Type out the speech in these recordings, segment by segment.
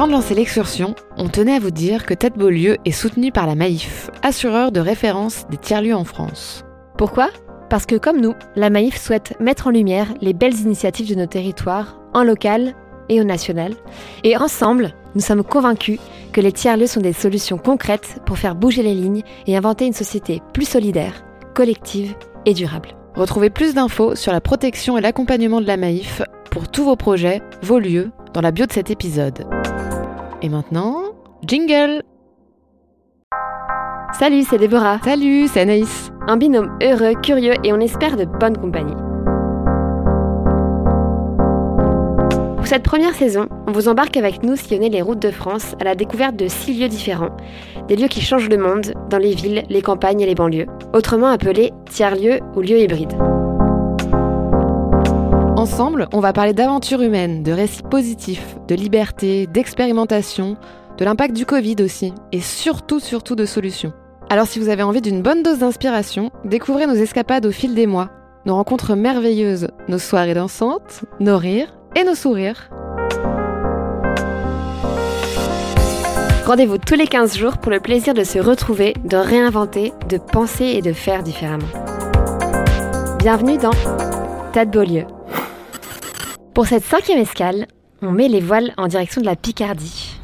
Avant de lancer l'excursion, on tenait à vous dire que Tête Beaulieu est soutenu par la Maïf, assureur de référence des tiers-lieux en France. Pourquoi? Parce que comme nous, la Maïf souhaite mettre en lumière les belles initiatives de nos territoires, en local et au national. Et ensemble, nous sommes convaincus que les tiers-lieux sont des solutions concrètes pour faire bouger les lignes et inventer une société plus solidaire, collective et durable. Retrouvez plus d'infos sur la protection et l'accompagnement de la Maïf pour tous vos projets, vos lieux, dans la bio de cet épisode. Et maintenant, jingle Salut, c'est Déborah. Salut, c'est Anaïs. Un binôme heureux, curieux et on espère de bonne compagnie. Pour cette première saison, on vous embarque avec nous sillonner les routes de France à la découverte de six lieux différents, des lieux qui changent le monde dans les villes, les campagnes et les banlieues, autrement appelés tiers-lieux ou lieux hybrides. Ensemble, on va parler d'aventures humaines, de récits positifs, de liberté, d'expérimentation, de l'impact du Covid aussi, et surtout, surtout de solutions. Alors si vous avez envie d'une bonne dose d'inspiration, découvrez nos escapades au fil des mois, nos rencontres merveilleuses, nos soirées dansantes, nos rires et nos sourires. Rendez-vous tous les 15 jours pour le plaisir de se retrouver, de réinventer, de penser et de faire différemment. Bienvenue dans Tête Beaulieu. Pour cette cinquième escale, on met les voiles en direction de la Picardie.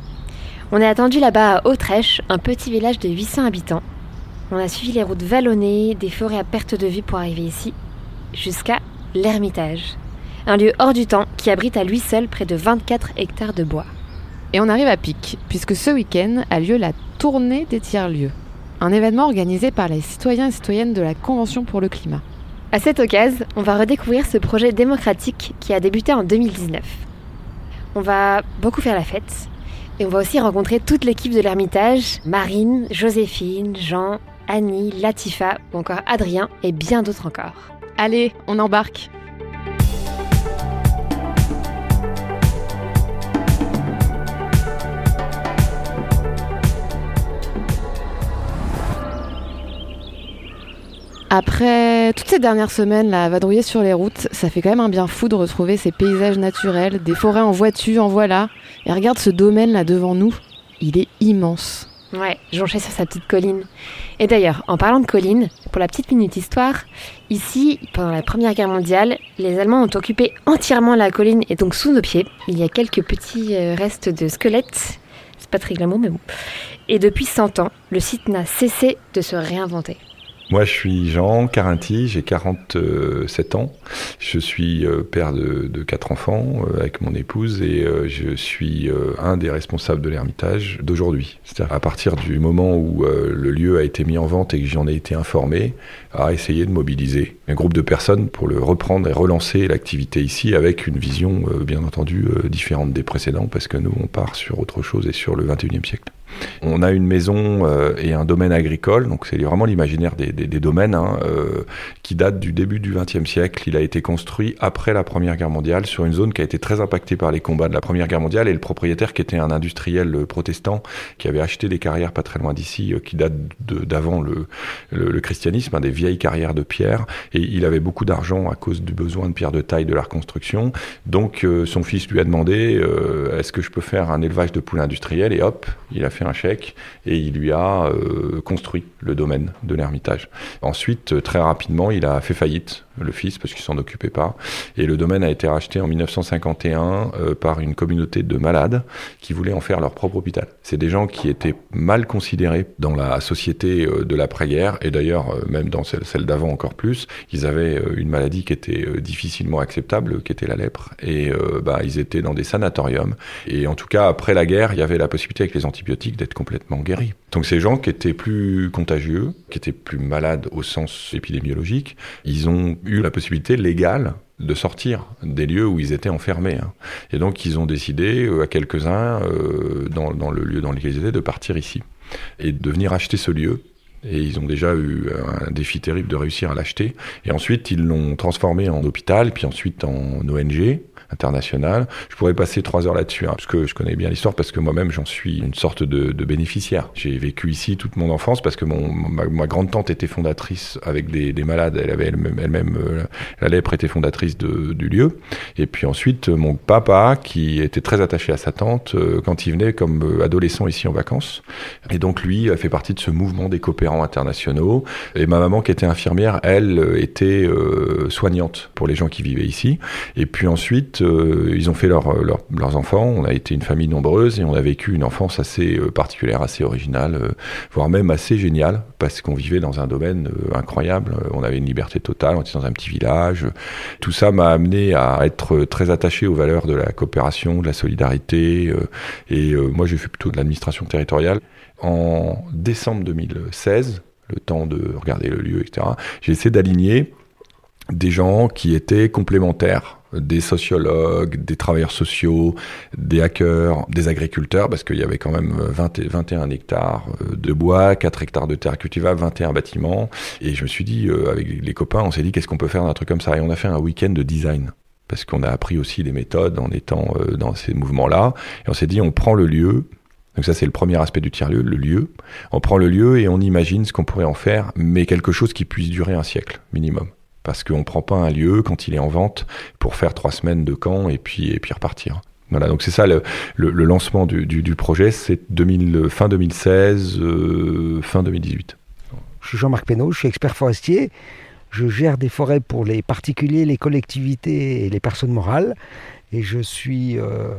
On est attendu là-bas à Autrèche, un petit village de 800 habitants. On a suivi les routes vallonnées, des forêts à perte de vue pour arriver ici, jusqu'à l'Ermitage, un lieu hors du temps qui abrite à lui seul près de 24 hectares de bois. Et on arrive à pic, puisque ce week-end a lieu la tournée des tiers-lieux, un événement organisé par les citoyens et citoyennes de la Convention pour le climat. À cette occasion, on va redécouvrir ce projet démocratique qui a débuté en 2019. On va beaucoup faire la fête et on va aussi rencontrer toute l'équipe de l'Ermitage, Marine, Joséphine, Jean, Annie, Latifa ou encore Adrien et bien d'autres encore. Allez, on embarque Après toutes ces dernières semaines là, à vadrouiller sur les routes, ça fait quand même un bien fou de retrouver ces paysages naturels, des forêts en voiture, en voilà. Et regarde ce domaine là devant nous, il est immense. Ouais, jonché sur sa petite colline. Et d'ailleurs, en parlant de colline, pour la petite minute histoire, ici, pendant la Première Guerre mondiale, les Allemands ont occupé entièrement la colline et donc sous nos pieds, il y a quelques petits euh, restes de squelettes. C'est pas très glamour, mais bon. Et depuis 100 ans, le site n'a cessé de se réinventer. Moi, je suis Jean Carinti, j'ai 47 ans. Je suis euh, père de, de quatre enfants euh, avec mon épouse et euh, je suis un des responsables de l'Ermitage d'aujourd'hui. C'est-à-dire à partir du moment où le lieu a été mis en vente et que j'en ai été informé, à essayer de mobiliser un groupe de personnes pour le reprendre et relancer l'activité ici avec une vision, bien entendu, différente des précédents parce que nous, on part sur autre chose et sur le 21e siècle. On a une maison euh, et un domaine agricole, donc c'est vraiment l'imaginaire des, domaines, hein, euh, qui date du début du XXe siècle. Il a été construit après la Première Guerre mondiale sur une zone qui a été très impactée par les combats de la Première Guerre mondiale et le propriétaire qui était un industriel euh, protestant qui avait acheté des carrières pas très loin d'ici, qui datent d'avant le, christianisme, hein, des vieilles carrières de pierre, et il avait beaucoup d'argent à cause du besoin de pierre de taille de la reconstruction. Donc son fils lui a demandé est-ce que je peux faire un élevage de poules industrielles? Et hop, il a fait un chèque et il lui a euh, construit le domaine de l'Ermitage. Ensuite, euh, très rapidement, il a fait faillite, le fils, parce qu'il s'en occupait pas. Et le domaine a été racheté en 1951 euh, par une communauté de malades qui voulaient en faire leur propre hôpital. C'est des gens qui étaient mal considérés dans la société de l'après-guerre, et d'ailleurs, même dans celle, d'avant encore plus. Ils avaient une maladie qui était difficilement acceptable, qui était la lèpre. Et bah, ils étaient dans des sanatoriums. Et en tout cas, après la guerre, il y avait la possibilité avec les antibiotiques d'être complètement guéris. Donc ces gens qui étaient plus contagieux, qui étaient plus malades au sens épidémiologique, ils ont eu la possibilité légale de sortir des lieux où ils étaient enfermés. Hein. Et donc ils ont décidé, euh, à quelques-uns, euh, dans, le lieu dans lequel ils étaient, de partir ici et de venir acheter ce lieu Et ils ont déjà eu un défi terrible de réussir à l'acheter. Et ensuite, ils l'ont transformé en hôpital, puis ensuite en ONG international. Je pourrais passer trois heures là-dessus, hein, parce que je connais bien l'histoire, parce que moi-même j'en suis une sorte de, de bénéficiaire. J'ai vécu ici toute mon enfance parce que mon, ma, grande tante était fondatrice avec des, des malades. Elle avait elle-même, elle-même euh, la lèpre était fondatrice de, du lieu. Et puis ensuite mon papa qui était très attaché à sa tante euh, quand il venait comme euh, adolescent ici en vacances. Et donc lui a fait partie de ce mouvement des coopérants internationaux. Et ma maman qui était infirmière, elle était soignante pour les gens qui vivaient ici. Et puis ensuite euh, ils ont fait leur, leurs enfants. On a été une famille nombreuse et on a vécu une enfance assez euh, particulière, assez originale, euh, voire même assez géniale, parce qu'on vivait dans un domaine incroyable. On avait une liberté totale, on était dans un petit village. Tout ça m'a amené à être très attaché aux valeurs de la coopération, de la solidarité. et moi, j'ai fait plutôt de l'administration territoriale. En décembre 2016, le temps de regarder le lieu, etc., j'ai essayé d'aligner des gens qui étaient complémentaires des sociologues, des travailleurs sociaux, des hackers, des agriculteurs, parce qu'il y avait quand même 20, 21 hectares euh, de bois, 4 hectares de terre cultivable, 21 bâtiments. Et je me suis dit, euh, avec les copains, on s'est dit, qu'est-ce qu'on peut faire d'un truc comme ça? Et on a fait un week-end de design. Parce qu'on a appris aussi des méthodes en étant euh, dans ces mouvements-là. Et on s'est dit, on prend le lieu, donc ça, c'est le premier aspect du tiers-lieu, le lieu. On prend le lieu et on imagine ce qu'on pourrait en faire, mais quelque chose qui puisse durer un siècle minimum parce qu'on ne prend pas un lieu quand il est en vente pour faire trois semaines de camp et puis, et puis repartir. Voilà, donc c'est ça le, lancement du, du, projet, c'est fin 2016, euh, fin 2018. Je suis Jean-Marc Pénaud, je suis expert forestier. Je gère des forêts pour les particuliers, les collectivités et les personnes morales. Et je suis euh,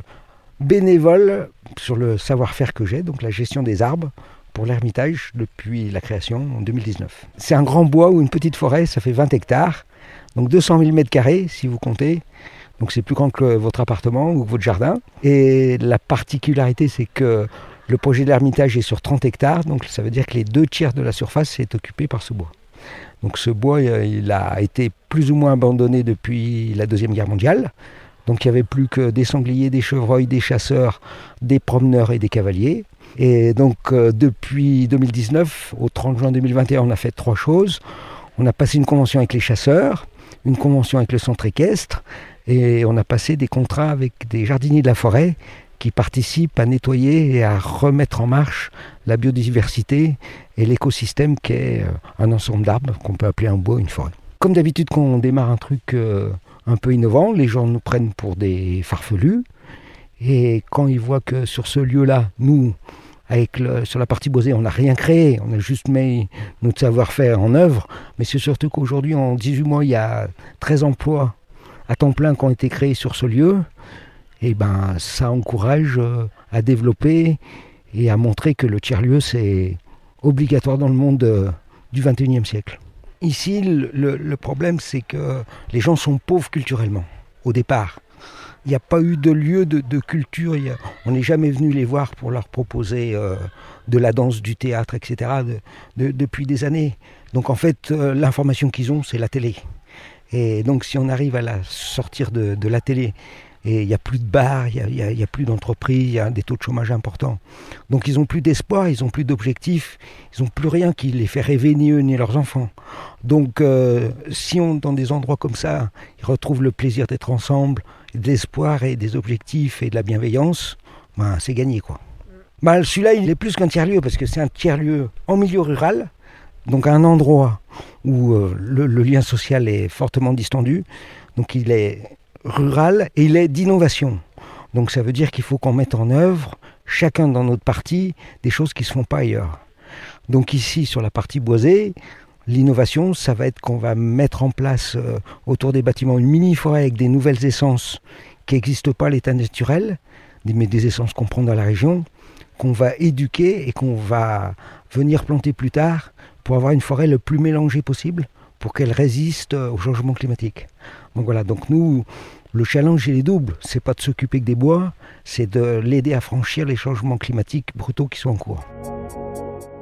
bénévole sur le savoir-faire que j'ai, donc la gestion des arbres, pour l'Ermitage depuis la création en 2019. C'est un grand bois ou une petite forêt, ça fait 20 hectares, donc 200 000 mètres carrés si vous comptez. Donc c'est plus grand que votre appartement ou votre jardin. Et la particularité, c'est que le projet de l'Ermitage est sur 30 hectares, donc ça veut dire que les deux tiers de la surface est occupée par ce bois. Donc ce bois, euh, il a été plus ou moins abandonné depuis la Deuxième Guerre mondiale. Donc il n'y avait plus que des sangliers, des chevreuils, des chasseurs, des promeneurs et des cavaliers. Et donc euh, depuis 2019 au 30 juin 2021, on a fait trois choses. On a passé une convention avec les chasseurs, une convention avec le centre équestre, et on a passé des contrats avec des jardiniers de la forêt qui participent à nettoyer et à remettre en marche la biodiversité et l'écosystème qui est euh, un ensemble d'arbres qu'on peut appeler un bois, une forêt. Comme d'habitude, quand on démarre un truc euh, un peu innovant, les gens nous prennent pour des farfelus. Et quand ils voient que sur ce lieu-là, nous, avec sur la partie boisée, on n'a rien créé, on a juste mis notre savoir-faire en œuvre. Mais c'est surtout qu'aujourd'hui, en 18 mois, il y a 13 emplois à temps plein qui ont été créés sur ce lieu. Et ben, ça encourage euh, à développer et à montrer que le tiers-lieu, c'est obligatoire dans le monde euh, du 21e siècle. Ici, le problème, c'est que les gens sont pauvres culturellement, au départ n'y a pas eu de lieu de, culture. on n'est jamais venu les voir pour leur proposer euh, de la danse, du théâtre, etc. depuis des années. Donc en fait, euh, l'information qu'ils ont, c'est la télé. Et donc si on arrive à la sortir de, la télé, et il n'y a plus de bars, il n'y a, plus d'entreprises, il y a des taux de chômage importants. Donc ils n'ont plus d'espoir, ils n'ont plus d'objectifs, ils n'ont plus rien qui les fait rêver ni eux ni leurs enfants. Donc euh, si on, dans des endroits comme ça, ils retrouvent le plaisir d'être ensemble, de l'espoir et des objectifs et de la bienveillance, ben, c'est gagné quoi. Celui-là, il est plus qu'un tiers-lieu parce que c'est un tiers-lieu en milieu rural, donc un endroit où euh, le, lien social est fortement distendu. Donc il est rural et il est d'innovation. Donc ça veut dire qu'il faut qu'on mette en œuvre, chacun dans notre partie, des choses qui ne se font pas ailleurs. Donc ici, sur la partie boisée, L'innovation, ça va être qu'on va mettre en place euh, autour des bâtiments une mini-forêt avec des nouvelles essences qui n'existent pas à l'état naturel, mais des essences qu'on prend dans la région, qu'on va éduquer et qu'on va venir planter plus tard pour avoir une forêt le plus mélangée possible pour qu'elle résiste euh, au changement climatique. Donc voilà, donc nous, le challenge il est double. C'est pas de s'occuper que des bois, c'est de l'aider à franchir les changements climatiques brutaux qui sont en cours.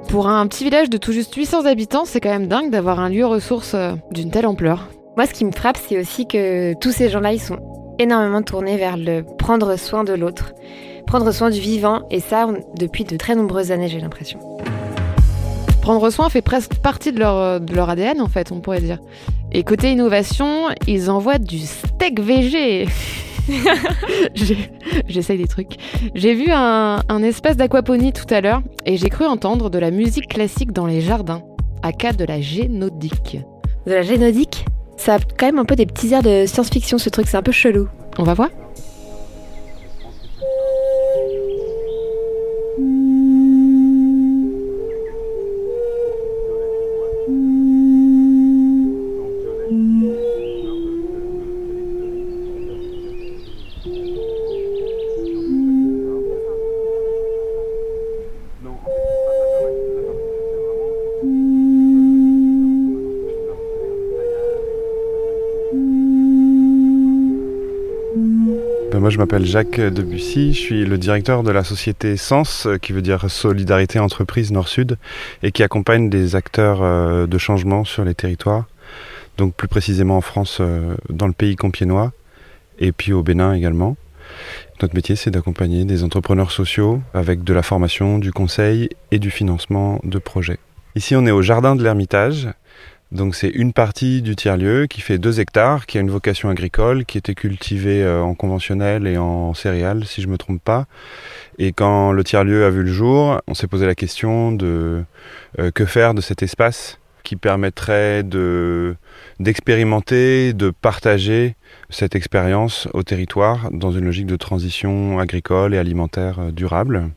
Pour un petit village de tout juste 800 habitants, c'est quand même dingue d'avoir un lieu ressource euh, d'une telle ampleur. Moi, ce qui me frappe, c'est aussi que tous ces gens-là, ils sont énormément tournés vers le prendre soin de l'autre, prendre soin du vivant, et ça depuis de très nombreuses années, j'ai l'impression. Prendre soin fait presque partie de leur, de leur ADN, en fait, on pourrait dire. Et côté innovation, ils envoient du steak végé. J'essaye des trucs. J'ai vu un, un espace d'aquaponie tout à l'heure et j'ai cru entendre de la musique classique dans les jardins, à cas de la génodique. De la génodique Ça a quand même un peu des petits airs de science-fiction ce truc, c'est un peu chelou. On va voir? Moi, je m'appelle Jacques Debussy, je suis le directeur de la société Sens, qui veut dire Solidarité Entreprise Nord-Sud, et qui accompagne des acteurs euh, de changement sur les territoires, donc plus précisément en France, euh, dans le pays compiénois, et puis au Bénin également. Notre métier, c'est d'accompagner des entrepreneurs sociaux avec de la formation, du conseil et du financement de projets. Ici, on est au Jardin de l'Ermitage, donc c'est une partie du tiers-lieu qui fait 2 hectares, qui a une vocation agricole, qui était cultivée euh, en conventionnel et en céréales, si je ne me trompe pas. Et quand le tiers-lieu a vu le jour, on s'est posé la question de euh, que faire de cet espace qui permettrait de d'expérimenter, de partager cette expérience au territoire dans une logique de transition agricole et alimentaire euh, durable.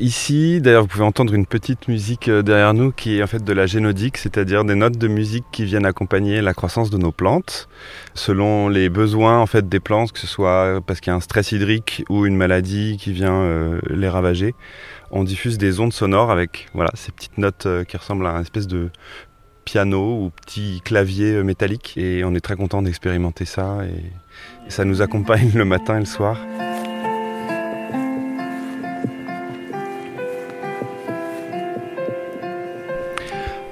Ici, d'ailleurs, vous pouvez entendre une petite musique euh, derrière nous qui est en fait de la génodique, c'est-à-dire des notes de musique qui viennent accompagner la croissance de nos plantes selon les besoins en fait des plantes, que ce soit parce qu'il y a un stress hydrique ou une maladie qui vient euh, les ravager. On diffuse des ondes sonores avec voilà ces petites notes euh, qui ressemblent à une espèce de piano ou petit clavier métallique et on est très content d'expérimenter ça et, et ça nous accompagne le matin et le soir.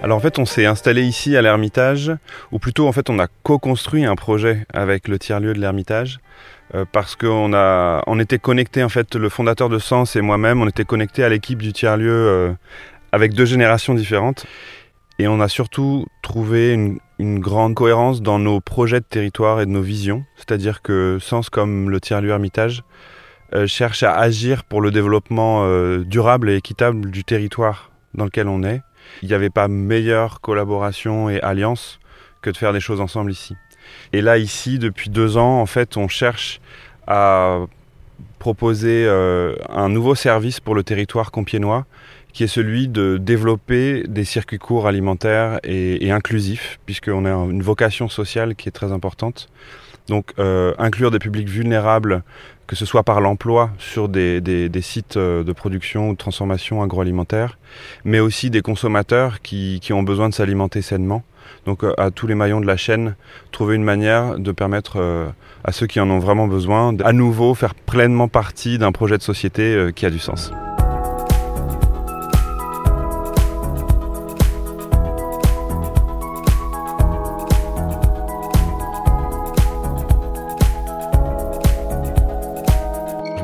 Alors en fait, on s'est installé ici à l'Ermitage, ou plutôt en fait, on a co-construit un projet avec le tiers-lieu de l'Ermitage, euh, parce qu'on a, on était connecté en fait, le fondateur de Sens et moi-même, on était connecté à l'équipe du tiers-lieu euh, avec deux générations différentes, et on a surtout trouvé une, grande cohérence dans nos projets de territoire et de nos visions, c'est-à-dire que Sens comme le tiers-lieu Ermitage euh, cherche à agir pour le développement durable et équitable du territoire dans lequel on est il n'y avait pas meilleure collaboration et alliance que de faire des choses ensemble ici. Et là, ici, depuis deux ans, en fait, on cherche à proposer euh, un nouveau service pour le territoire compiénois, qui est celui de développer des circuits courts alimentaires et, et inclusifs, puisqu'on a une vocation sociale qui est très importante. Donc, euh, inclure des publics vulnérables que ce soit par l'emploi sur des, des, sites euh, de production ou de transformation agroalimentaire, mais aussi des consommateurs qui, qui ont besoin de s'alimenter sainement. Donc euh, à tous les maillons de la chaîne, trouver une manière de permettre à ceux qui en ont vraiment besoin, à nouveau faire pleinement partie d'un projet de société qui a du sens.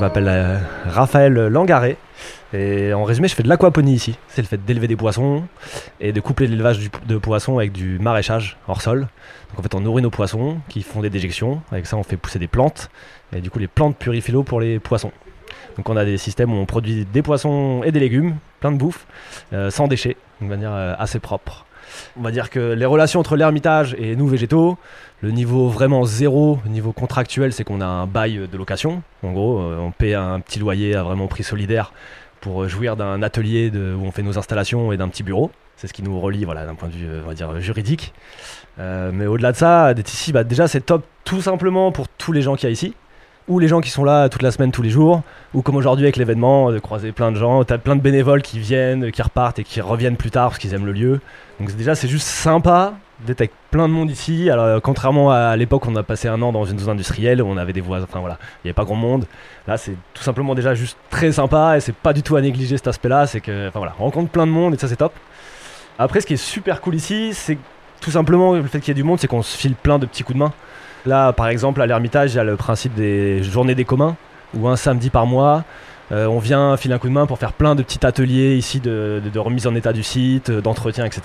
M'appelle euh, Raphaël Langaret. Et en résumé, je fais de l'aquaponie ici. C'est le fait d'élever des poissons et de coupler l'élevage de poissons avec du maraîchage hors sol. Donc en fait, on nourrit nos poissons qui font des déjections. Avec ça, on fait pousser des plantes. Et du coup, les plantes purifient l'eau pour les poissons. Donc on a des systèmes où on produit des poissons et des légumes, plein de bouffe, euh, sans déchets, d'une manière euh, assez propre. On va dire que les relations entre l'ermitage et nous végétaux, le niveau vraiment zéro, niveau contractuel, c'est qu'on a un bail de location. En gros, euh, on paie un petit loyer à vraiment prix solidaire pour jouir d'un atelier où on fait nos installations et d'un petit bureau. C'est ce qui nous relie voilà, d'un point de vue on va dire, juridique. Euh, mais au-delà de ça, d'être ici, bah, déjà c'est top tout simplement pour tous les gens qu'il y a ici ou les gens qui sont là toute la semaine, tous les jours, ou comme aujourd'hui avec l'événement, de croiser plein de gens, t'as plein de bénévoles qui viennent, qui repartent et qui reviennent plus tard parce qu'ils aiment le lieu. Donc déjà c'est juste sympa d'être avec plein de monde ici. Alors contrairement à l'époque où on a passé un an dans une zone industrielle où on avait des voisins, enfin voilà, il n'y avait pas grand monde. Là c'est tout simplement déjà juste très sympa et c'est pas du tout à négliger cet aspect-là. C'est que, enfin voilà, on rencontre plein de monde et ça c'est top. Après ce qui est super cool ici, c'est tout simplement le fait qu'il y ait du monde, c'est qu'on se file plein de petits coups de main. Là, par exemple, à l'Ermitage, il y a le principe des journées des communs. ou un samedi par mois. on vient filer un coup de main pour faire plein de petits ateliers ici de, remise en état du site, d'entretien, etc.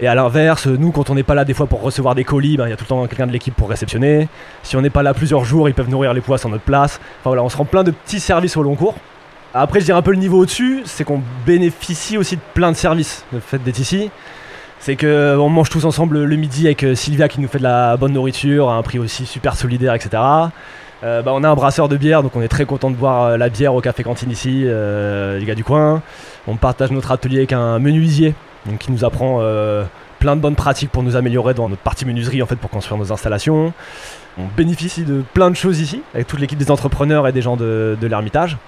Et à l'inverse, nous, quand on n'est pas là des fois pour recevoir des colis, ben, il y a tout le temps quelqu'un de l'équipe pour réceptionner. Si on n'est pas là plusieurs jours, ils peuvent nourrir les poissons en notre place. Enfin voilà, on se rend plein de petits services au long cours. Après, je dirais un peu le niveau au-dessus, c'est qu'on bénéficie aussi de plein de services, le fait d'être ici. C'est qu'on euh, mange tous ensemble le midi avec euh, Sylvia qui nous fait de la bonne nourriture à un prix aussi super solidaire, etc. Euh, bah, on a un brasseur de bière, donc on est très content de boire la bière au café cantine ici, les gars du coin. On partage notre atelier avec un menuisier qui nous apprend plein de bonnes pratiques pour nous améliorer dans notre partie menuiserie en fait pour construire nos installations. On bénéficie de plein de choses ici avec toute l'équipe des entrepreneurs et des gens de, l'Ermitage.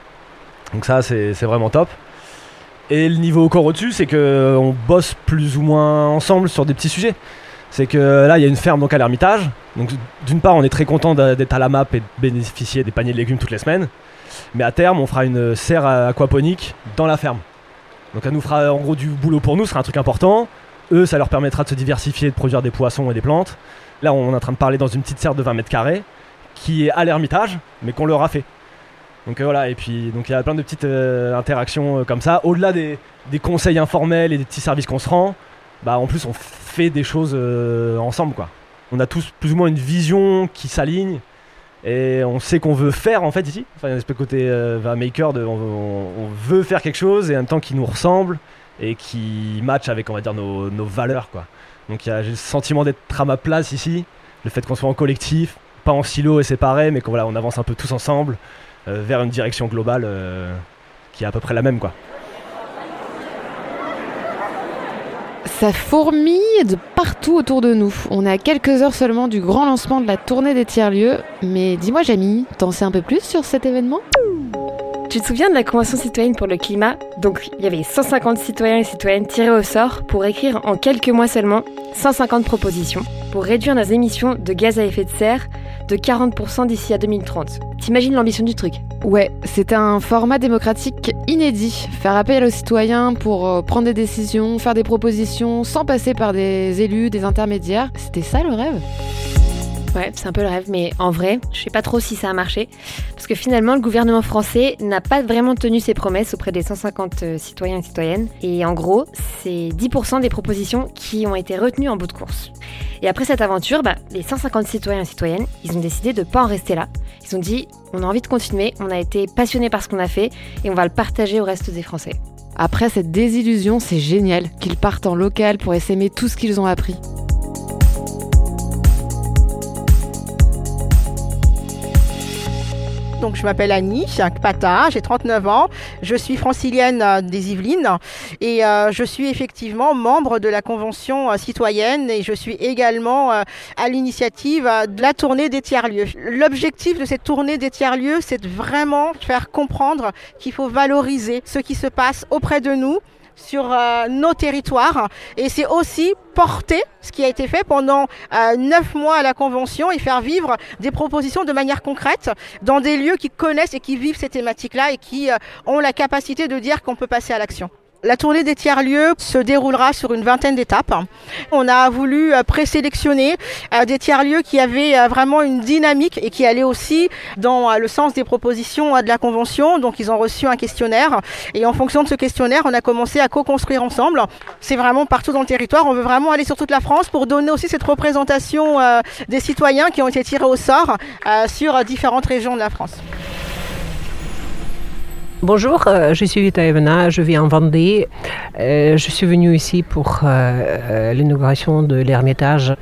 Donc ça c'est vraiment top. Et le niveau encore au-dessus, c'est qu'on bosse plus ou moins ensemble sur des petits sujets. C'est que là, il y a une ferme donc à l'Ermitage. Donc d'une part, on est très content d'être à la map et de bénéficier des paniers de légumes toutes les semaines. Mais à terme, on fera une serre aquaponique dans la ferme. Donc ça nous fera en gros du boulot pour nous, ce sera un truc important. Eux, ça leur permettra de se diversifier, de produire des poissons et des plantes. Là, on est en train de parler dans une petite serre de 20 mètres carrés qui est à l'ermitage, mais qu'on leur a fait. Donc euh, voilà, et puis donc il y a plein de petites euh, interactions euh, comme ça. Au-delà des, conseils informels et des petits services qu'on se rend, bah en plus on fait des choses ensemble quoi. On a tous plus ou moins une vision qui s'aligne et on sait qu'on veut faire en fait ici. Enfin, il y a un espèce de côté maker, de, on, veut faire quelque chose et en même temps qui nous ressemble et qui match avec on va dire nos, valeurs quoi. Donc j'ai le sentiment d'être à ma place ici, le fait qu'on soit en collectif, pas en silo et séparé, mais qu'on voilà, on avance un peu tous ensemble vers une direction globale euh, qui est à peu près la même quoi. Ça fourmille de partout autour de nous. On est à quelques heures seulement du grand lancement de la tournée des tiers-lieux. Mais dis-moi, Jamie, t'en sais un peu plus sur cet événement? Tu te souviens de la Convention citoyenne pour le climat? Donc, il y avait 150 citoyens et citoyennes tirés au sort pour écrire en quelques mois seulement 150 propositions pour réduire nos émissions de gaz à effet de serre de 40% d'ici à 2030. T'imagines l'ambition du truc? Ouais, c'est un format démocratique inédit. Faire appel aux citoyens pour euh, prendre des décisions, faire des propositions sans passer par des élus, des intermédiaires. C'était ça le rêve? Ouais, c'est un peu le rêve, mais en vrai, je sais pas trop si ça a marché. Parce que finalement, le gouvernement français n'a pas vraiment tenu ses promesses auprès des 150 euh, citoyens et citoyennes. Et en gros, c'est 10% des propositions qui ont été retenues en bout de course. Et après cette aventure, bah, les 150 citoyens et citoyennes, ils ont décidé de pas en rester là. Ils ont dit, on a envie de continuer, on a été passionnés par ce qu'on a fait et on va le partager au reste des Français. Après cette désillusion, c'est génial qu'ils partent en local pour essaimer tout ce qu'ils ont appris. Donc, je m'appelle Annie Pata, j'ai 39 ans, je suis francilienne euh, des Yvelines et euh, je suis effectivement membre de la Convention euh, citoyenne et je suis également à l'initiative de la tournée des tiers-lieux. L'objectif de cette tournée des tiers-lieux, c'est de vraiment faire comprendre qu'il faut valoriser ce qui se passe auprès de nous sur euh, nos territoires. Et c'est aussi porter ce qui a été fait pendant euh, neuf mois à la Convention et faire vivre des propositions de manière concrète dans des lieux qui connaissent et qui vivent ces thématiques-là et qui euh, ont la capacité de dire qu'on peut passer à l'action. La tournée des tiers-lieux se déroulera sur une vingtaine d'étapes. On a voulu euh, présélectionner euh, des tiers-lieux qui avaient euh, vraiment une dynamique et qui allaient aussi dans le sens des propositions de la Convention. Donc ils ont reçu un questionnaire et en fonction de ce questionnaire, on a commencé à co-construire ensemble. C'est vraiment partout dans le territoire. On veut vraiment aller sur toute la France pour donner aussi cette représentation des citoyens qui ont été tirés au sort sur différentes régions de la France. Bonjour, euh, je suis Vita Evena, je vis en Vendée. Euh, je suis venue ici pour euh, l'inauguration de l'Ermitage.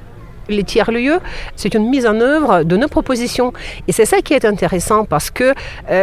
Les tiers-lieux, c'est une mise en œuvre de nos propositions. Et c'est ça qui est intéressant parce que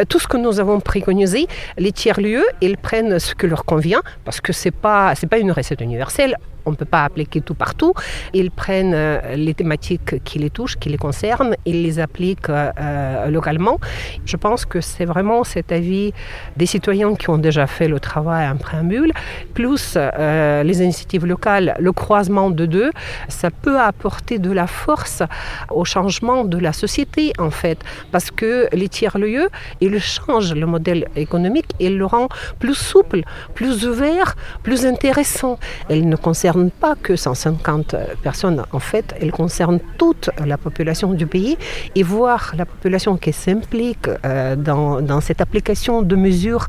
tout ce que nous avons préconisé, les tiers-lieux, ils prennent ce que leur convient parce que ce n'est pas une recette universelle on ne peut pas appliquer tout partout. Ils prennent euh, les thématiques qui les touchent, qui les concernent, ils les appliquent euh, localement. Je pense que c'est vraiment cet avis des citoyens qui ont déjà fait le travail en préambule, plus euh, les initiatives locales, le croisement de deux, ça peut apporter de la force au changement de la société en fait, parce que les tiers-lieux, ils changent le modèle économique, ils le rendent plus souple, plus ouvert, plus intéressant. Ne concerne pas que 150 personnes, en fait, elle concerne toute la population du pays et voir la population qui s'implique euh, dans, cette application de mesures,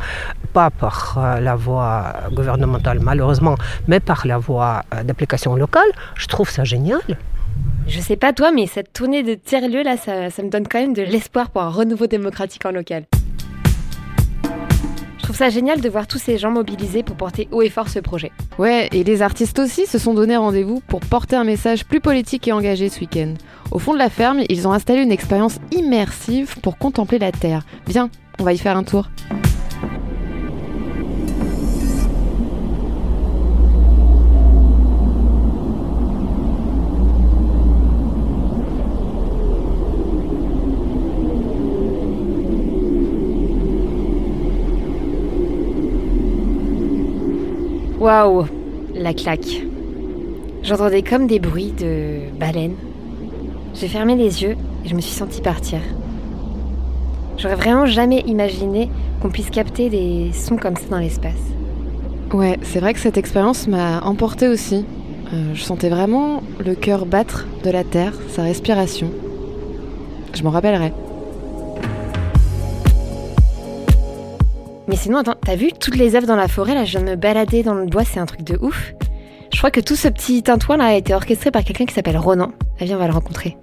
pas par euh, la voie gouvernementale malheureusement, mais par la voie euh, d'application locale, je trouve ça génial. Je sais pas toi, mais cette tournée de tiers-lieux là, ça me donne quand même de l'espoir pour un renouveau démocratique en local. Je trouve ça génial de voir tous ces gens mobilisés pour porter haut et fort ce projet. Ouais, et les artistes aussi se sont donné rendez-vous pour porter un message plus politique et engagé ce week-end. Au fond de la ferme, ils ont installé une expérience immersive pour contempler la Terre. Viens, on va y faire un tour. Waouh, la claque. J'entendais comme des bruits de baleines. J'ai fermé les yeux et je me suis sentie partir. J'aurais vraiment jamais imaginé qu'on puisse capter des sons comme ça dans l'espace. Ouais, c'est vrai que cette expérience m'a emportée aussi. Euh, je sentais vraiment le cœur battre de la Terre, sa respiration. Je m'en rappellerai. Mais sinon, attends, t'as vu toutes les œuvres dans la forêt Là, je viens de me balader dans le bois, c'est un truc de ouf. Je crois que tout ce petit tintouin là a été orchestré par quelqu'un qui s'appelle Ronan. Viens, on va le rencontrer.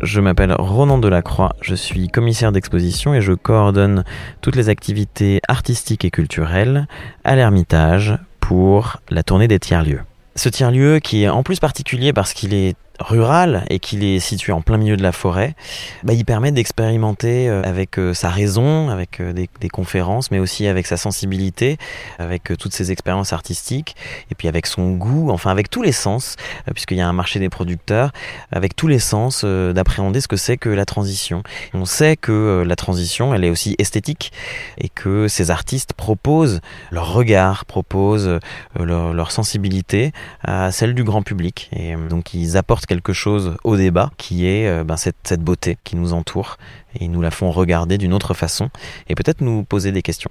Je m'appelle Ronan Delacroix, je suis commissaire d'exposition et je coordonne toutes les activités artistiques et culturelles à l'Ermitage pour la tournée des tiers-lieux. Ce tiers-lieu qui est en plus particulier parce qu'il est rural et qu'il est situé en plein milieu de la forêt, bah, il permet d'expérimenter euh, avec euh, sa raison, avec euh, des, conférences, mais aussi avec sa sensibilité, avec toutes ses expériences artistiques, et puis avec son goût, enfin avec tous les sens, puisqu'il y a un marché des producteurs, avec tous les sens d'appréhender ce que c'est que la transition. On sait que la transition, elle est aussi esthétique, et que ces artistes proposent leur regard, proposent leur, leur sensibilité à celle du grand public, et donc ils apportent quelque chose au débat qui est euh, ben, cette, cette beauté qui nous entoure et nous la font regarder d'une autre façon et peut-être nous poser des questions.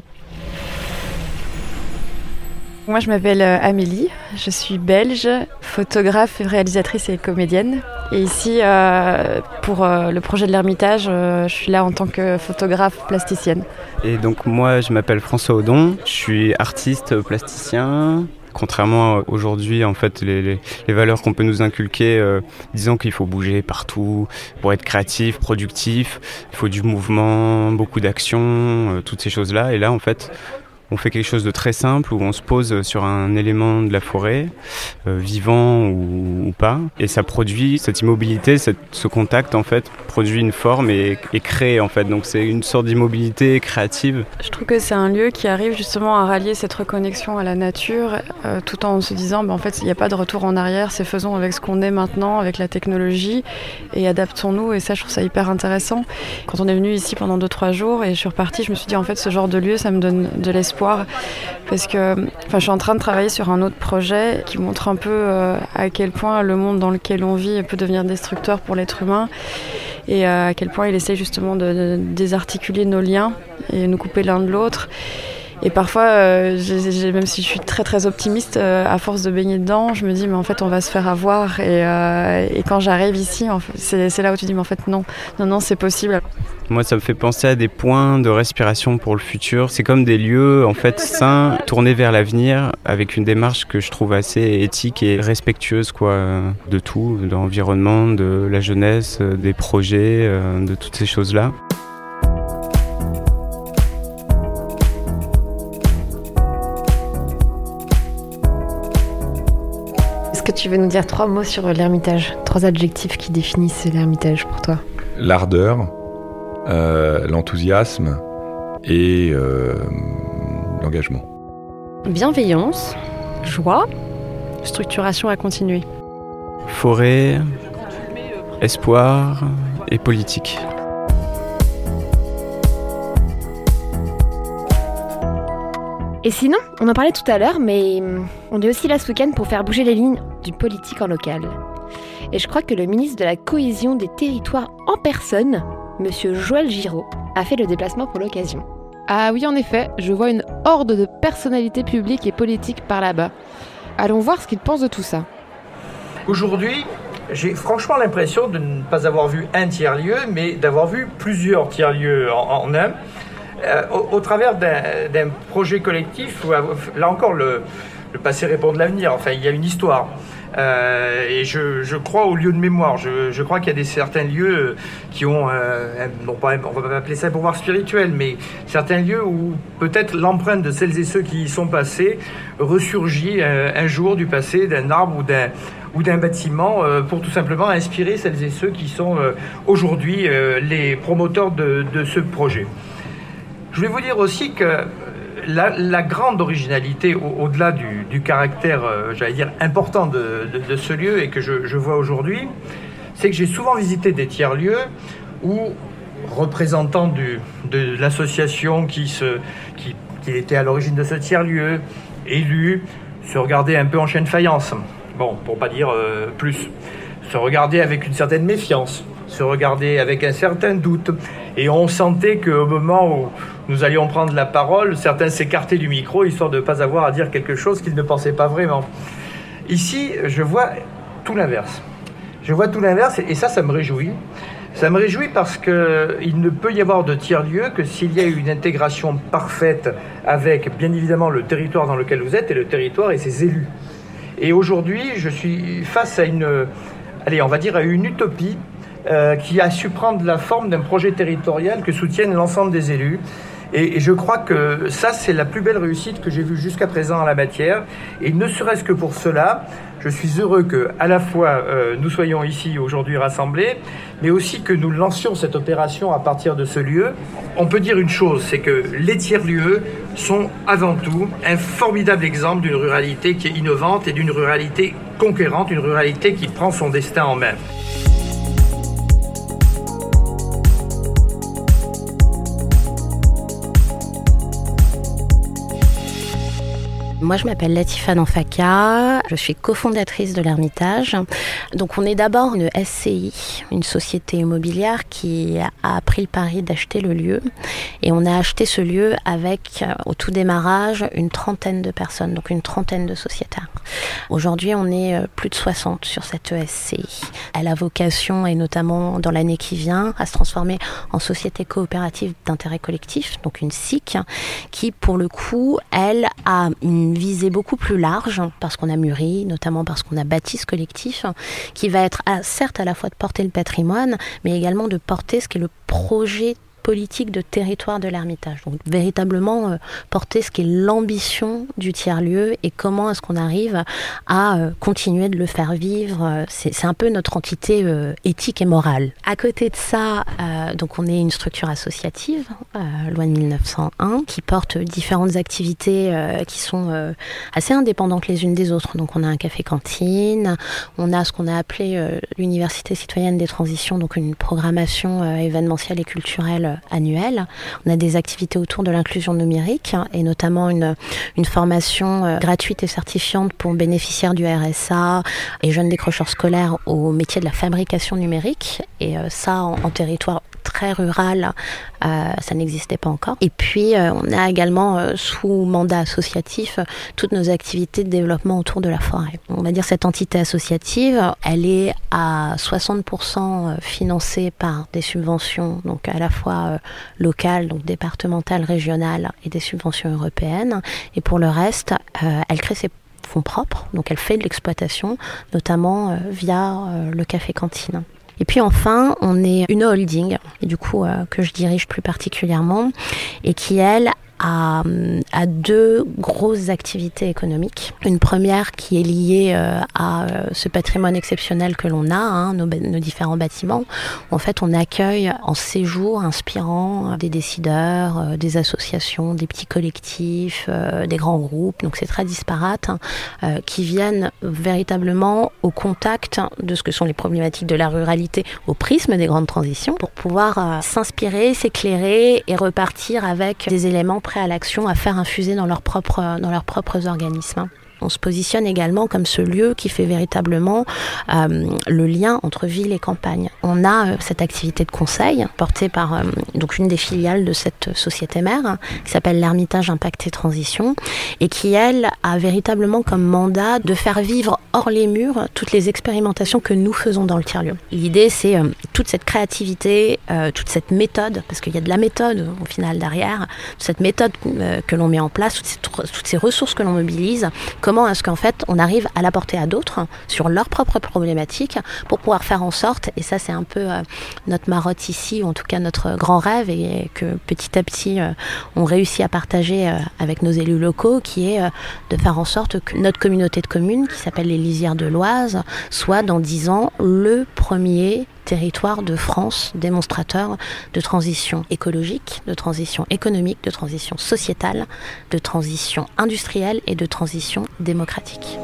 Moi, je m'appelle euh, Amélie, je suis belge, photographe, réalisatrice et comédienne. Et ici, euh, pour euh, le projet de l'Ermitage, euh, je suis là en tant que photographe plasticienne. Et donc, moi, je m'appppelle François Audon, je suis artiste plasticien, contrairement aujourd'hui en fait les, les, les valeurs qu'on peut nous inculquer euh, disant qu'il faut bouger partout pour être créatif productif il faut du mouvement beaucoup d'action euh, toutes ces choses là et là en fait on fait quelque chose de très simple où on se pose sur un élément de la forêt, euh, vivant ou, pas, et ça produit cette immobilité, ce contact en fait produit une forme et, et crée en fait. Donc c'est une sorte d'immobilité créative. Je trouve que c'est un lieu qui arrive justement à rallier cette reconnexion à la nature, euh, tout en se disant, bah, en fait, il n'y a pas de retour en arrière, c'est faisons avec ce qu'on est maintenant, avec la technologie, et adaptons-nous. Et ça, je trouve ça hyper intéressant. Quand on est venu ici pendant 2-3 jours et je suis repartie, je me suis dit, en fait, ce genre de lieu, ça me donne de parce que enfin, je suis en train de travailler sur un autre projet qui montre un peu euh, à quel point le monde dans lequel on vit peut devenir destructeur pour l'être humain et euh, à quel point il essaie justement de, de désarticuler nos liens et nous couper l'un de l'autre. Et parfois, euh, même si je suis très très optimiste, euh, à force de baigner dedans, je me dis mais en fait on va se faire avoir. Et, euh, quand j'arrive ici, c'est là où tu dis mais en fait non, non, non, c'est possible. Moi, ça me fait penser à des points de respiration pour le futur. C'est comme des lieux en fait sains, tournés vers l'avenir, avec une démarche que je trouve assez éthique et respectueuse quoi, de tout, de l'environnement, de la jeunesse, des projets, de toutes ces choses là. Tu veux nous dire trois mots sur l'Ermitage Trois adjectifs qui définissent l'Ermitage pour toi L'ardeur, euh, l'enthousiasme et euh, l'engagement. Bienveillance, joie, structuration à continuer. Forêt, espoir et politique. Et sinon, on en parlait tout à l'heure, mais on est aussi là ce week-end pour faire bouger les lignes du politique en local. Et je crois que le ministre de la Cohésion des Territoires en personne, Monsieur Joël Giraud, a fait le déplacement pour l'occasion. Ah oui, en effet, je vois une horde de personnalités publiques et politiques par là-bas. Allons voir ce qu'ils pensent de tout ça. Aujourd'hui, j'ai franchement l'impression de ne pas avoir vu un tiers-lieu, mais d'avoir vu plusieurs tiers-lieux en, un, euh, au, travers d'un projet collectif où, là encore, le, le passé répond de l'avenir. Enfin, il y a une histoire. Euh, et je, crois aux lieux de mémoire. Je, crois qu'il y a des certains lieux qui ont, euh, non on va pas appeler ça un pouvoir spirituel, mais certains lieux où peut-être l'empreinte de celles et ceux qui y sont passés ressurgit euh, un, jour du passé d'un arbre ou d'un ou d'un bâtiment pour tout simplement inspirer celles et ceux qui sont aujourd'hui les promoteurs de, de ce projet. Je vais vous dire aussi que la, grande originalité, au-delà du, caractère, euh, j'allais dire, important de, ce lieu et que je, vois aujourd'hui, c'est que j'ai souvent visité des tiers-lieux où représentants de l'association qui, était à l'origine de ce tiers-lieu, élus, se regardaient un peu en chaîne faïence. Bon, pour pas dire euh, plus. Se regardaient avec une certaine méfiance, se regardaient avec un certain doute. Et on sentait qu'au moment où nous allions prendre la parole, certains s'écartaient du micro histoire de ne pas avoir à dire quelque chose qu'ils ne pensaient pas vraiment. Ici, je vois tout l'inverse. Je vois tout l'inverse et ça, ça me réjouit. Ça me réjouit parce qu'il ne peut y avoir de tiers-lieu que s'il y a une intégration parfaite avec, bien évidemment, le territoire dans lequel vous êtes et le territoire et ses élus. Et aujourd'hui, je suis face à une, allez, on va dire à une utopie euh, qui a su prendre la forme d'un projet territorial que soutiennent l'ensemble des élus. Et, je crois que ça, c'est la plus belle réussite que j'ai vue jusqu'à présent en la matière. Et ne serait-ce que pour cela, je suis heureux que, à la fois, euh, nous soyons ici aujourd'hui rassemblés, mais aussi que nous lancions cette opération à partir de ce lieu. On peut dire une chose, c'est que les tiers-lieux sont avant tout un formidable exemple d'une ruralité qui est innovante et d'une ruralité conquérante, une ruralité qui prend son destin en main. Moi, je m'appelle Latifa Nanfaka, je suis cofondatrice de l'Ermitage. Donc, on est d'abord une SCI, une société immobilière qui a pris le pari d'acheter le lieu. Et on a acheté ce lieu avec, euh, au tout démarrage, une trentaine de personnes, donc une trentaine de sociétaires. Aujourd'hui, on est euh, plus de 60 sur cette SCI. Elle a vocation, et notamment dans l'année qui vient, à se transformer en société coopérative d'intérêt collectif, donc une SIC, qui, pour le coup, elle a une visée beaucoup plus large, parce qu'on a mûri, notamment parce qu'on a bâti ce collectif, qui va être certes à la fois de porter le patrimoine, mais également de porter ce qui est le projet politique de territoire de l'Ermitage. Donc véritablement euh, porter ce qui est l'ambition du tiers-lieu et comment est-ce qu'on arrive à euh, continuer de le faire vivre. Euh, c'est un peu notre entité éthique et morale. À côté de ça, donc on est une structure associative, loi de 1901, qui porte différentes activités qui sont assez indépendantes les unes des autres. Donc on a un café-cantine, on a ce qu'on a appelé l'Université citoyenne des transitions, donc une programmation événementielle et culturelle annuelle. On a des activités autour de l'inclusion numérique et notamment une, une formation euh, gratuite et certifiante pour bénéficiaires du RSA et jeunes décrocheurs scolaires au métier de la fabrication numérique. Et euh, ça, en territoire très rural, euh, ça n'existait pas encore. Et puis, euh, on a également euh, sous mandat associatif toutes nos activités de développement autour de la forêt. On va dire cette entité associative, elle est à 60% financée par des subventions, donc à la fois locales, donc départementales, régionales et des subventions européennes. Et pour le reste, elle crée ses fonds propres, donc elle fait de l'exploitation, notamment via le café cantine. Et puis enfin, on est une holding, et du coup euh, que je dirige plus particulièrement, et qui elle à, deux grosses activités économiques. Une première qui est liée euh, à euh, ce patrimoine exceptionnel que l'on a, hein, nos, différents bâtiments. En fait, on accueille en séjour inspirant des décideurs, des associations, des petits collectifs, des grands groupes. Donc c'est très disparate, hein, qui viennent véritablement au contact de ce que sont les problématiques de la ruralité au prisme des grandes transitions pour pouvoir s'inspirer, s'éclairer et repartir avec des éléments prêts à l'action, à faire infuser dans leurs propres, organismes. On se positionne également comme ce lieu qui fait véritablement euh, le lien entre ville et campagne. On a euh, cette activité de conseil portée par euh, donc une des filiales de cette société mère qui s'appelle l'Ermitage Impact et Transition et qui elle a véritablement comme mandat de faire vivre hors les murs toutes les expérimentations que nous faisons dans le tiers-lieu. L'idée c'est toute cette créativité, toute cette méthode parce qu'il y a de la méthode au final derrière, cette méthode que l'on met en place, toutes ces, toutes ces ressources que l'on mobilise, comment est-ce qu'en fait on arrive à l'apporter à d'autres sur leurs propres problématiques pour pouvoir faire en sorte, et ça c'est un peu euh, notre marotte ici, ou en tout cas notre grand rêve, et que petit à petit euh, on réussit à partager euh, avec nos élus locaux, qui est de faire en sorte que notre communauté de communes, qui s'appelle les Lisières de l'Oise, soit dans dix ans le premier territoire de France démonstrateur de transition écologique, de transition économique, de transition sociétale, de transition industrielle et de transition démocratique.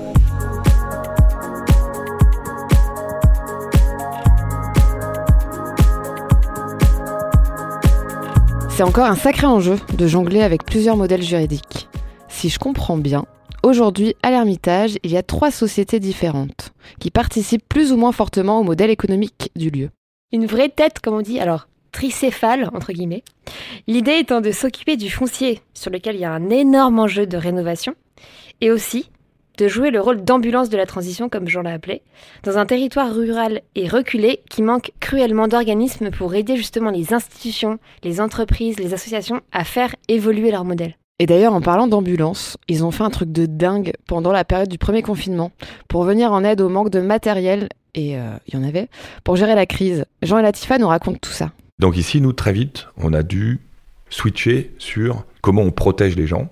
C'est encore un sacré enjeu de jongler avec plusieurs modèles juridiques. Si je comprends bien, aujourd'hui à l'Ermitage, il y a trois sociétés différentes qui participent plus ou moins fortement au modèle économique du lieu. Une vraie tête, comme on dit, alors tricéphale, entre guillemets. L'idée étant de s'occuper du foncier, sur lequel il y a un énorme enjeu de rénovation, et aussi de jouer le rôle d'ambulance de la transition, comme Jean l'a appelé, dans un territoire rural et reculé qui manque cruellement d'organismes pour aider justement les institutions, les entreprises, les associations à faire évoluer leur modèle. Et d'ailleurs, en parlant d'ambulance, ils ont fait un truc de dingue pendant la période du premier confinement pour venir en aide au manque de matériel, et euh, il y en avait, pour gérer la crise. Jean et Latifa nous racontent tout ça. Donc ici, nous, très vite, on a dû switcher sur comment on protège les gens,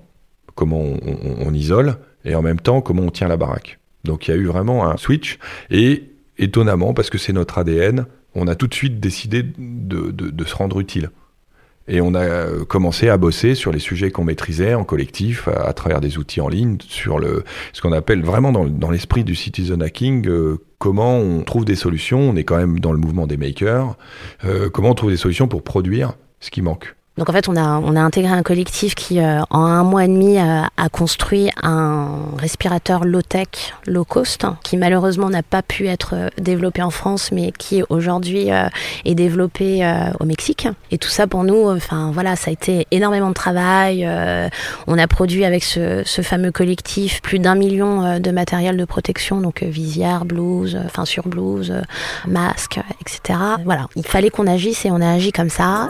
comment on isole, et en même temps comment on tient la baraque. Donc il y a eu vraiment un switch et étonnamment parce que c'est notre ADN, on a tout de suite décidé de, de, se rendre utile. Et on a euh, commencé à bosser sur les sujets qu'on maîtrisait en collectif, à, travers des outils en ligne, sur le, ce qu'on appelle vraiment dans, dans l'esprit du citizen hacking, euh, comment on trouve des solutions, on est quand même dans le mouvement des makers, euh, comment on trouve des solutions pour produire ce qui manque. Donc en fait, on a, on a intégré un collectif qui, euh, en un mois et demi, euh, a construit un respirateur low-tech, low-cost, qui malheureusement n'a pas pu être euh, développé en France, mais qui aujourd'hui est développé au Mexique. Et tout ça pour nous, enfin voilà, ça a été énormément de travail. on a produit avec ce, ce fameux collectif plus d'un million de matériel de protection, donc visière, blouse, enfin sur blouse, masque, etc. Voilà, il fallait qu'on agisse et on a agi comme ça.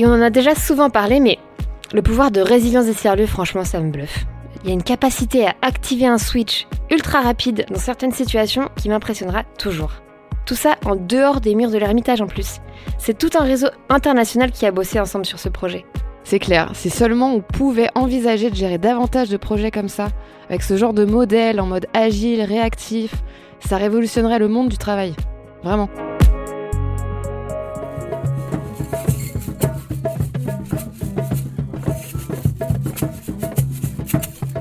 Et on en a déjà souvent parlé, mais le pouvoir de résilience des tiers franchement, ça me bluffe. Il y a une capacité à activer un switch ultra rapide dans certaines situations qui m'impressionnera toujours. Tout ça en dehors des murs de l'Ermitage en plus. C'est tout un réseau international qui a bossé ensemble sur ce projet. C'est clair, si seulement on pouvait envisager de gérer davantage de projets comme ça, avec ce genre de modèle en mode agile, réactif, ça révolutionnerait le monde du travail. Vraiment.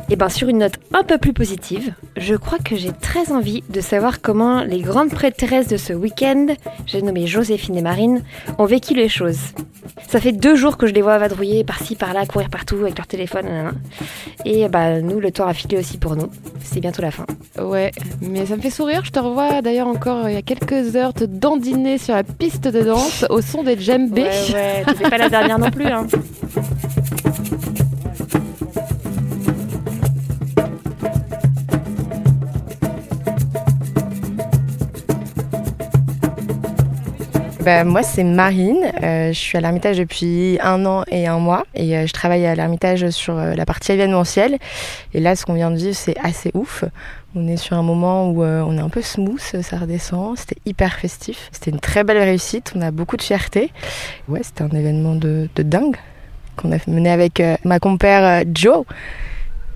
Et eh bien sur une note un peu plus positive, je crois que j'ai très envie de savoir comment les grandes prêtresses de ce week-end, j'ai nommé Joséphine et Marine, ont vécu les choses. Ça fait deux jours que je les vois vadrouiller par-ci, par-là, courir partout avec leur téléphone. Et bah nous, le temps a filé aussi pour nous. C'est bientôt la fin. Ouais, mais ça me fait sourire. Je te revois d'ailleurs encore il y a quelques heures te dandiner sur la piste de danse au son des djembés. Ouais, ouais, pas la dernière non plus. Hein. Bah, moi, c'est Marine. Euh, je suis à l'Ermitage depuis un an et un mois. Et euh, je travaille à l'Ermitage sur euh, la partie événementielle. Et là, ce qu'on vient de vivre, c'est assez ouf. On est sur un moment où on est un peu smooth, ça redescend. C'était hyper festif. C'était une très belle réussite. On a beaucoup de fierté. Ouais, c'était un événement de, dingue qu'on a mené avec ma compère Joe.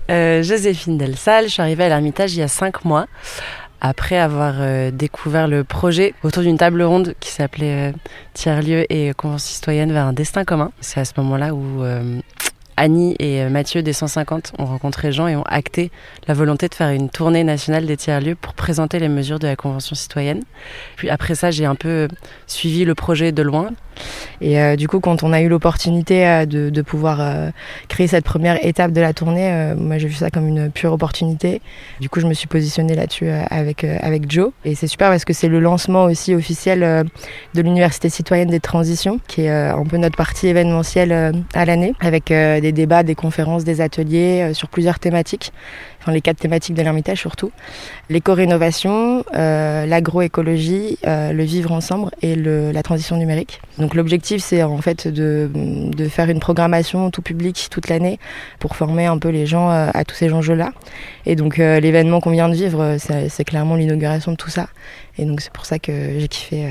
Joséphine Delsal, je suis arrivée à l'Ermitage il y a cinq mois après avoir euh, découvert le projet autour d'une table ronde qui s'appelait euh, Tiers-lieu et Convention citoyenne vers un destin commun. C'est à ce moment-là où, euh, Annie et Mathieu des 150 ont rencontré Jean et ont acté la volonté de faire une tournée nationale des tiers-lieux pour présenter les mesures de la Convention citoyenne. Puis après ça, j'ai un peu suivi le projet de loin. Et euh, du coup, quand on a eu l'opportunité euh, de, pouvoir euh, créer cette première étape de la tournée, euh, moi j'ai vu ça comme une pure opportunité. Du coup, je me suis positionnée là-dessus euh, avec, euh, avec Joe. Et c'est super parce que c'est le lancement aussi officiel de l'Université citoyenne des transitions, qui est un peu notre partie événementielle à l'année, avec débats, des conférences, des ateliers sur plusieurs thématiques enfin les quatre thématiques de l'Ermitage surtout, l'éco-rénovation, euh, l'agroécologie, euh, le vivre ensemble et la transition numérique. Donc l'objectif c'est en fait de, faire une programmation tout public toute l'année pour former un peu les gens euh, à tous ces enjeux-là. Et donc euh, l'événement qu'on vient de vivre, c'est clairement l'inauguration de tout ça. Et donc c'est pour ça que j'ai kiffé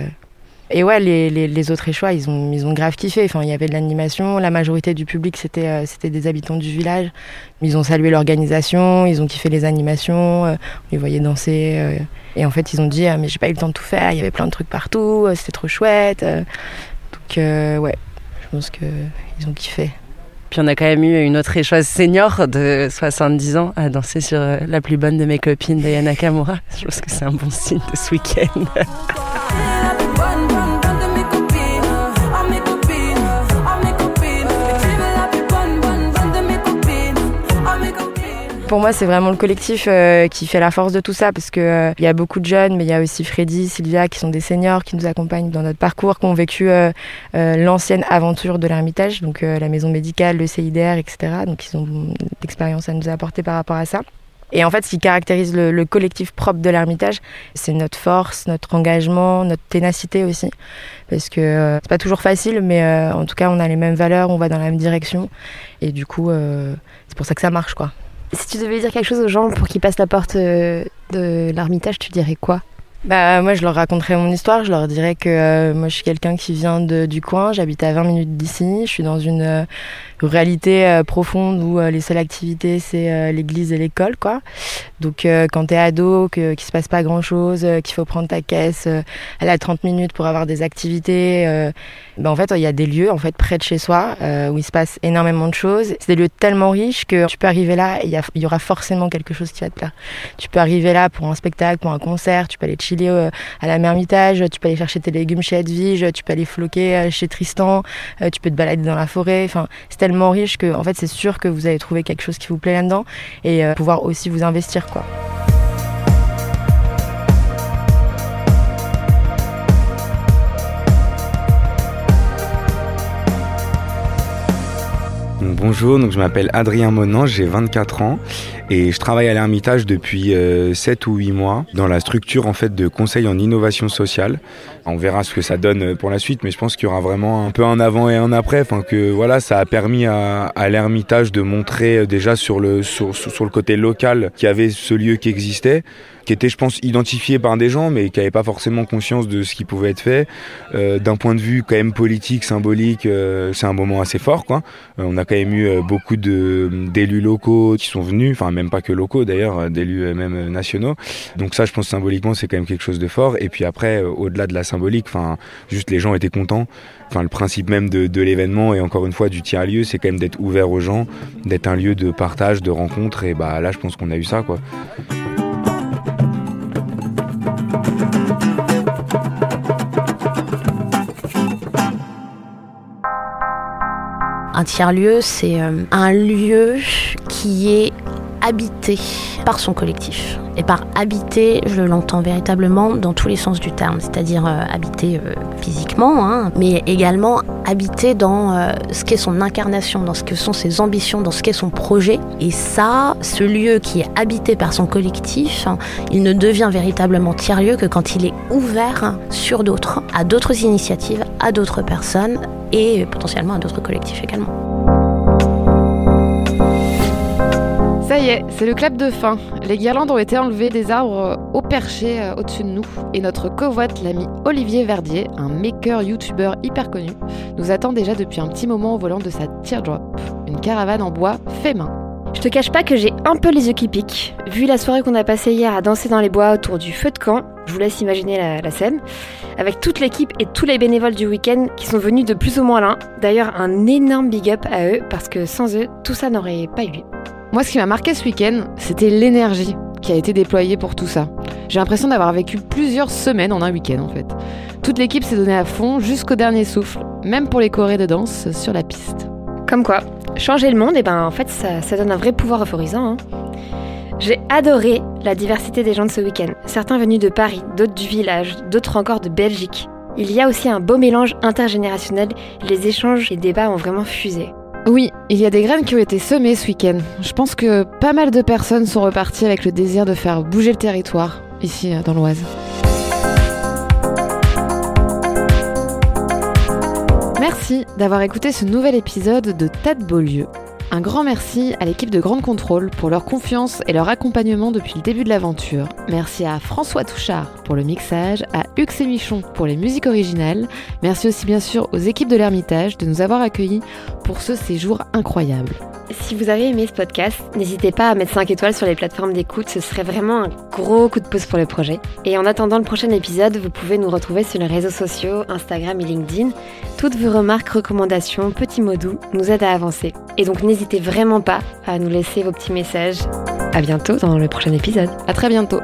et ouais, les, les, les, autres échois, ils ont, ils ont grave kiffé. Enfin, il y avait de l'animation. La majorité du public, c'était euh, c'était des habitants du village. Ils ont salué l'organisation, ils ont kiffé les animations, euh, on les voyait danser. Euh, et en fait, ils ont dit ah, Mais j'ai pas eu le temps de tout faire, il y avait plein de trucs partout, c'était trop chouette. donc, ouais, je pense qu'ils ont kiffé. Puis on a quand même eu une autre échoise senior de 70 ans à danser sur la plus bonne de mes copines, Diana Kamura. Je pense que c'est un bon signe de ce week-end. pour moi, c'est vraiment le collectif euh, qui fait la force de tout ça parce que euh, y a beaucoup de jeunes, mais il y a aussi Freddy, Sylvia qui sont des seniors qui nous accompagnent dans notre parcours, qui ont vécu euh, l'ancienne aventure de l'Ermitage, donc la maison médicale, le CIDR, etc. Donc ils ont d'expérience à nous apporter par rapport à ça. Et en fait, ce qui caractérise le, le collectif propre de l'Ermitage, c'est notre force, notre engagement, notre ténacité aussi. Parce que euh, c'est pas toujours facile, mais euh, en tout cas, on a les mêmes valeurs, on va dans la même direction. Et du coup, euh, c'est pour ça que ça marche, quoi. Si tu devais dire quelque chose aux gens pour qu'ils passent la porte de l'Ermitage, tu dirais quoi? Bah, moi, je leur raconterais mon histoire. Je leur dirais que euh, moi, je suis quelqu'un qui vient de, du coin. J'habite à 20 minutes d'ici. Je suis dans une euh, ruralité euh, profonde où les seules activités, c'est l'église et l'école, quoi. Donc, quand t'es ado, que, qu'il se passe pas grand chose, qu'il faut prendre ta caisse, elle a 30 minutes pour avoir des activités, ben, en fait, il y a des lieux, en fait, près de chez soi, où il se passe énormément de choses. C'est des lieux tellement riches que tu peux arriver là il y, aura forcément quelque chose qui va te plaire. Tu peux arriver là pour un spectacle, pour un concert, tu peux aller chiller euh, à la Mermitage, tu peux aller chercher tes légumes chez Edwige, tu peux aller floquer euh, chez Tristan, euh, tu peux te balader dans la forêt. Enfin, c'est tellement riche que, en fait, c'est sûr que vous allez trouver quelque chose qui vous plaît là-dedans et pouvoir aussi vous investir, quoi. Bonjour, je m'appelle Adrien Monan, j'ai 24 ans et je travaille à l'Ermitage depuis euh, 7 ou 8 mois dans la structure en fait de conseil en innovation sociale. On verra ce que ça donne pour la suite, mais je pense qu'il y aura vraiment un peu un avant et un après. Enfin que voilà, ça a permis à, l'Ermitage de montrer euh, déjà sur le sur le côté local qu'il y avait ce lieu qui existait qui était, je pense, identifié par des gens, mais qui n'avaient pas forcément conscience de ce qui pouvait être fait. Euh, D'un point de vue quand même politique, symbolique, euh, c'est un moment assez fort. Quoi. Euh, on a quand même eu euh, beaucoup d'élus locaux qui sont venus, enfin même pas que locaux d'ailleurs, d'élus même nationaux. Donc ça, je pense symboliquement, c'est quand même quelque chose de fort. Et puis après, au-delà de la symbolique, enfin, juste les gens étaient contents. Enfin, le principe même de, de l'événement et encore une fois du tiers-lieu, c'est quand même d'être ouvert aux gens, d'être un lieu de partage, de rencontre. Et bah là, je pense qu'on a eu ça, quoi. Un tiers-lieu, c'est euh, un lieu qui est habité par son collectif. Et par habiter, je l'entends véritablement dans tous les sens du terme, c'est-à-dire euh, habiter euh, physiquement, hein, mais également habiter dans euh, ce qu'est son incarnation, dans ce que sont ses ambitions, dans ce qu'est son projet. Et ça, ce lieu qui est habité par son collectif, il ne devient véritablement tiers-lieu que quand il est ouvert sur d'autres, à d'autres initiatives, à d'autres personnes et potentiellement à d'autres collectifs également. Ça y est, c'est le clap de fin. Les guirlandes ont été enlevées des arbres au perché euh, au-dessus de nous. Et notre covoite, l'ami Olivier Verdier, un maker youtubeur hyper connu, nous attend déjà depuis un petit moment au volant de sa teardrop, une caravane en bois fait main. Je te cache pas que j'ai un peu les yeux qui piquent. Vu la soirée qu'on a passée hier à danser dans les bois autour du feu de camp, Je vous laisse imaginer la, la scène, avec toute l'équipe et tous les bénévoles du week-end qui sont venus de plus ou moins loin. D'ailleurs, un énorme big up à eux, parce que sans eux, tout ça n'aurait pas eu lieu. Moi, ce qui m'a marqué ce week-end, c'était l'énergie qui a été déployée pour tout ça. J'ai l'impression d'avoir vécu plusieurs semaines en un week-end en fait. Toute l'équipe s'est donnée à fond jusqu'au dernier souffle, même pour les chorés de danse sur la piste. Comme quoi, changer le monde, et ben en fait ça, ça donne un vrai pouvoir euphorisant. Hein. J'ai adoré la diversité des gens de ce week-end. Certains venus de Paris, d'autres du village, d'autres encore de Belgique. Il y a aussi un beau mélange intergénérationnel, les échanges et débats ont vraiment fusé. Oui, il y a des graines qui ont été semées ce week-end. Je pense que pas mal de personnes sont reparties avec le désir de faire bouger le territoire, ici dans l'Oise. Merci d'avoir écouté ce nouvel épisode de de Beaulieu. Un grand merci à l'équipe de Grande Contrôle pour leur confiance et leur accompagnement depuis le début de l'aventure. Merci à François Touchard pour le mixage, à Hux et Michon pour les musiques originales. Merci aussi bien sûr aux équipes de l'Ermitage de nous avoir accueillis pour ce séjour incroyable. Si vous avez aimé ce podcast, n'hésitez pas à mettre 5 étoiles sur les plateformes d'écoute, ce serait vraiment un gros coup de pouce pour le projet. Et en attendant le prochain épisode, vous pouvez nous retrouver sur les réseaux sociaux, Instagram et LinkedIn. Toutes vos remarques, recommandations, petits mots doux nous aident à avancer. Et donc n'hésitez vraiment pas à nous laisser vos petits messages. À bientôt dans le prochain épisode. À très bientôt.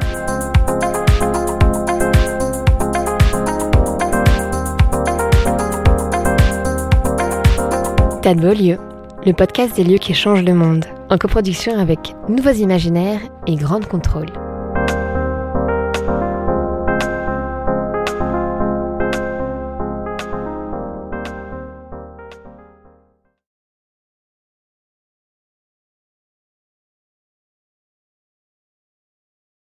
Tas de beaux lieux, le podcast des lieux qui changent le monde, en coproduction avec Nouveaux Imaginaires et Grande Contrôle.